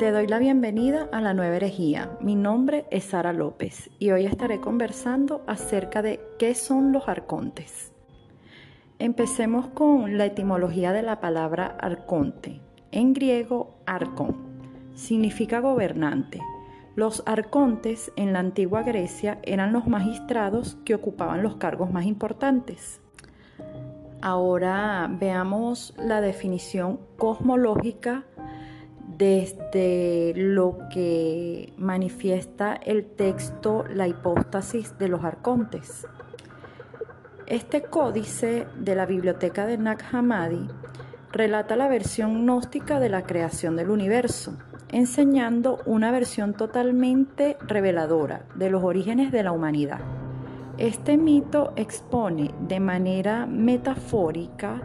Te doy la bienvenida a la nueva herejía. Mi nombre es Sara López y hoy estaré conversando acerca de qué son los arcontes. Empecemos con la etimología de la palabra arconte. En griego, arcon significa gobernante. Los arcontes en la antigua Grecia eran los magistrados que ocupaban los cargos más importantes. Ahora veamos la definición cosmológica desde lo que manifiesta el texto La hipóstasis de los arcontes. Este códice de la biblioteca de Nag Hammadi relata la versión gnóstica de la creación del universo, enseñando una versión totalmente reveladora de los orígenes de la humanidad. Este mito expone de manera metafórica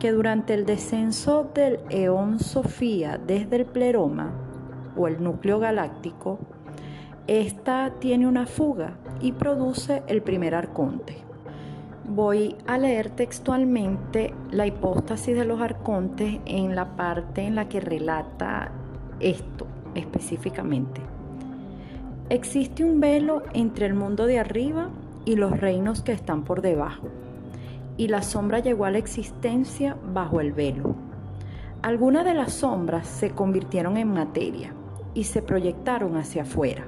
que durante el descenso del eón Sofía desde el pleroma o el núcleo galáctico, esta tiene una fuga y produce el primer arconte. Voy a leer textualmente la hipóstasis de los arcontes en la parte en la que relata esto específicamente. Existe un velo entre el mundo de arriba y los reinos que están por debajo. Y la sombra llegó a la existencia bajo el velo. Algunas de las sombras se convirtieron en materia y se proyectaron hacia afuera.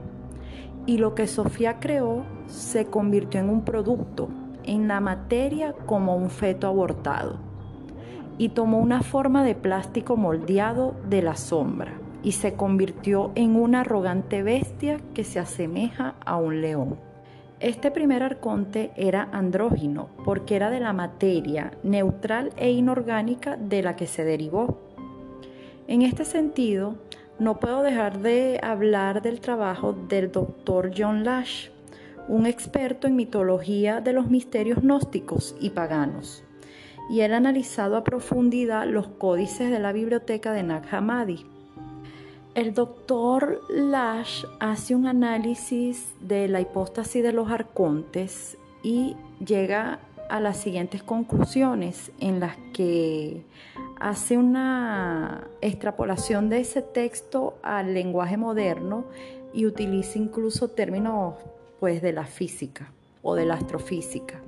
Y lo que Sofía creó se convirtió en un producto, en la materia como un feto abortado. Y tomó una forma de plástico moldeado de la sombra y se convirtió en una arrogante bestia que se asemeja a un león. Este primer arconte era andrógino porque era de la materia neutral e inorgánica de la que se derivó. En este sentido, no puedo dejar de hablar del trabajo del doctor John Lash, un experto en mitología de los misterios gnósticos y paganos, y él ha analizado a profundidad los códices de la biblioteca de Nag Hammadi el doctor Lash hace un análisis de la hipóstasis de los arcontes y llega a las siguientes conclusiones en las que hace una extrapolación de ese texto al lenguaje moderno y utiliza incluso términos pues de la física o de la astrofísica.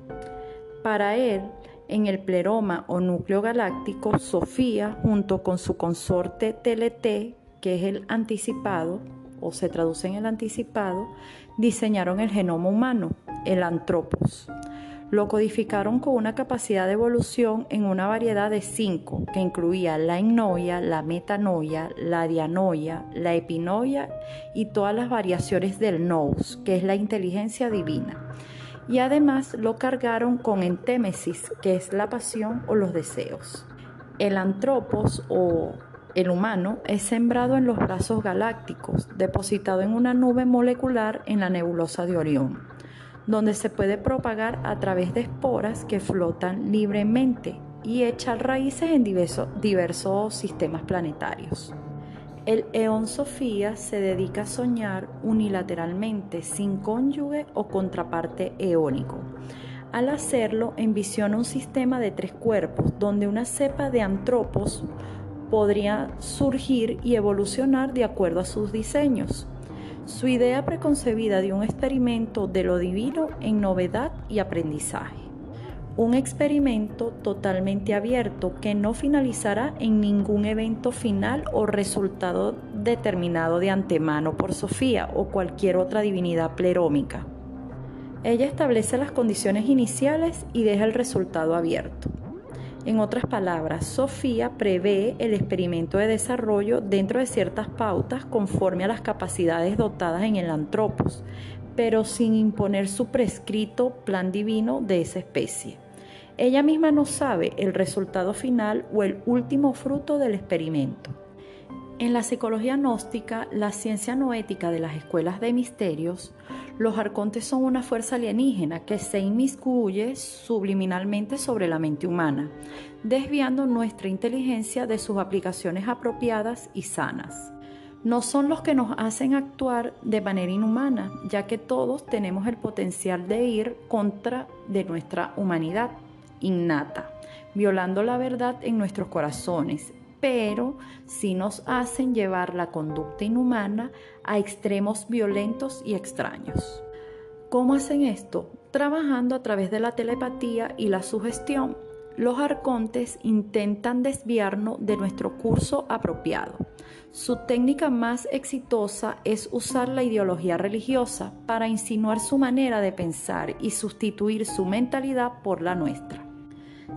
Para él, en el pleroma o núcleo galáctico, Sofía, junto con su consorte TLT, que es el anticipado, o se traduce en el anticipado, diseñaron el genoma humano, el antropos. Lo codificaron con una capacidad de evolución en una variedad de cinco, que incluía la ennoia, la metanoia, la dianoia, la epinoia y todas las variaciones del nous, que es la inteligencia divina. Y además lo cargaron con entémesis, que es la pasión o los deseos. El antropos o el humano es sembrado en los brazos galácticos, depositado en una nube molecular en la nebulosa de Orión, donde se puede propagar a través de esporas que flotan libremente y echar raíces en diversos, sistemas planetarios. El Eón Sofía se dedica a soñar unilateralmente, sin cónyuge o contraparte eónico. Al hacerlo, envisiona un sistema de tres cuerpos, donde una cepa de antropos podría surgir y evolucionar de acuerdo a sus diseños. Su idea preconcebida de un experimento de lo divino en novedad y aprendizaje. Un experimento totalmente abierto que no finalizará en ningún evento final o resultado determinado de antemano por Sofía o cualquier otra divinidad plerómica. Ella establece las condiciones iniciales y deja el resultado abierto. En otras palabras, Sofía prevé el experimento de desarrollo dentro de ciertas pautas conforme a las capacidades dotadas en el antropos, pero sin imponer su prescrito plan divino de esa especie. Ella misma no sabe el resultado final o el último fruto del experimento. En la psicología gnóstica, la ciencia noética de las escuelas de misterios, los arcontes son una fuerza alienígena que se inmiscuye subliminalmente sobre la mente humana, desviando nuestra inteligencia de sus aplicaciones apropiadas y sanas. No son los que nos hacen actuar de manera inhumana, ya que todos tenemos el potencial de ir contra de nuestra humanidad innata, violando la verdad en nuestros corazones pero sí nos hacen llevar la conducta inhumana a extremos violentos y extraños. ¿Cómo hacen esto? Trabajando a través de la telepatía y la sugestión. Los arcontes intentan desviarnos de nuestro curso apropiado. Su técnica más exitosa es usar la ideología religiosa para insinuar su manera de pensar y sustituir su mentalidad por la nuestra.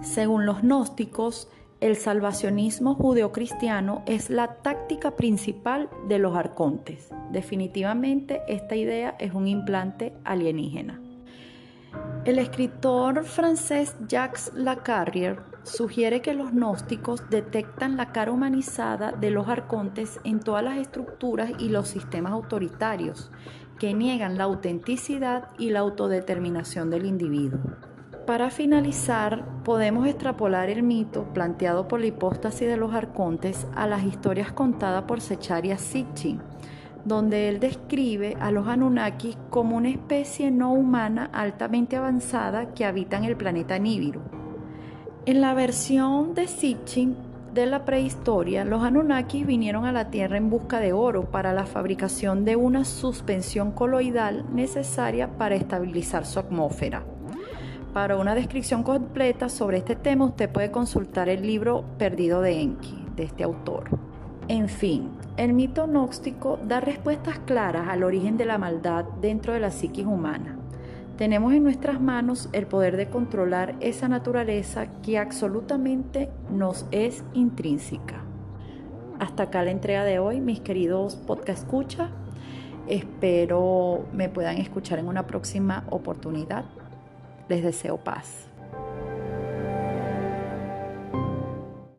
Según los gnósticos, el salvacionismo judeocristiano es la táctica principal de los arcontes. Definitivamente esta idea es un implante alienígena. El escritor francés Jacques Lacarrière sugiere que los gnósticos detectan la cara humanizada de los arcontes en todas las estructuras y los sistemas autoritarios, que niegan la autenticidad y la autodeterminación del individuo. Para finalizar, podemos extrapolar el mito planteado por la hipóstasis de los arcontes a las historias contadas por Secharia Sitchin, donde él describe a los Anunnakis como una especie no humana altamente avanzada que habita en el planeta Nibiru. En la versión de Sitchin de la prehistoria, los Anunnakis vinieron a la Tierra en busca de oro para la fabricación de una suspensión coloidal necesaria para estabilizar su atmósfera. Para una descripción completa sobre este tema usted puede consultar el libro Perdido de Enki, de este autor. En fin, el mito gnóstico da respuestas claras al origen de la maldad dentro de la psiquis humana. Tenemos en nuestras manos el poder de controlar esa naturaleza que absolutamente nos es intrínseca. Hasta acá la entrega de hoy, mis queridos podcast escucha. Espero me puedan escuchar en una próxima oportunidad. Les deseo paz.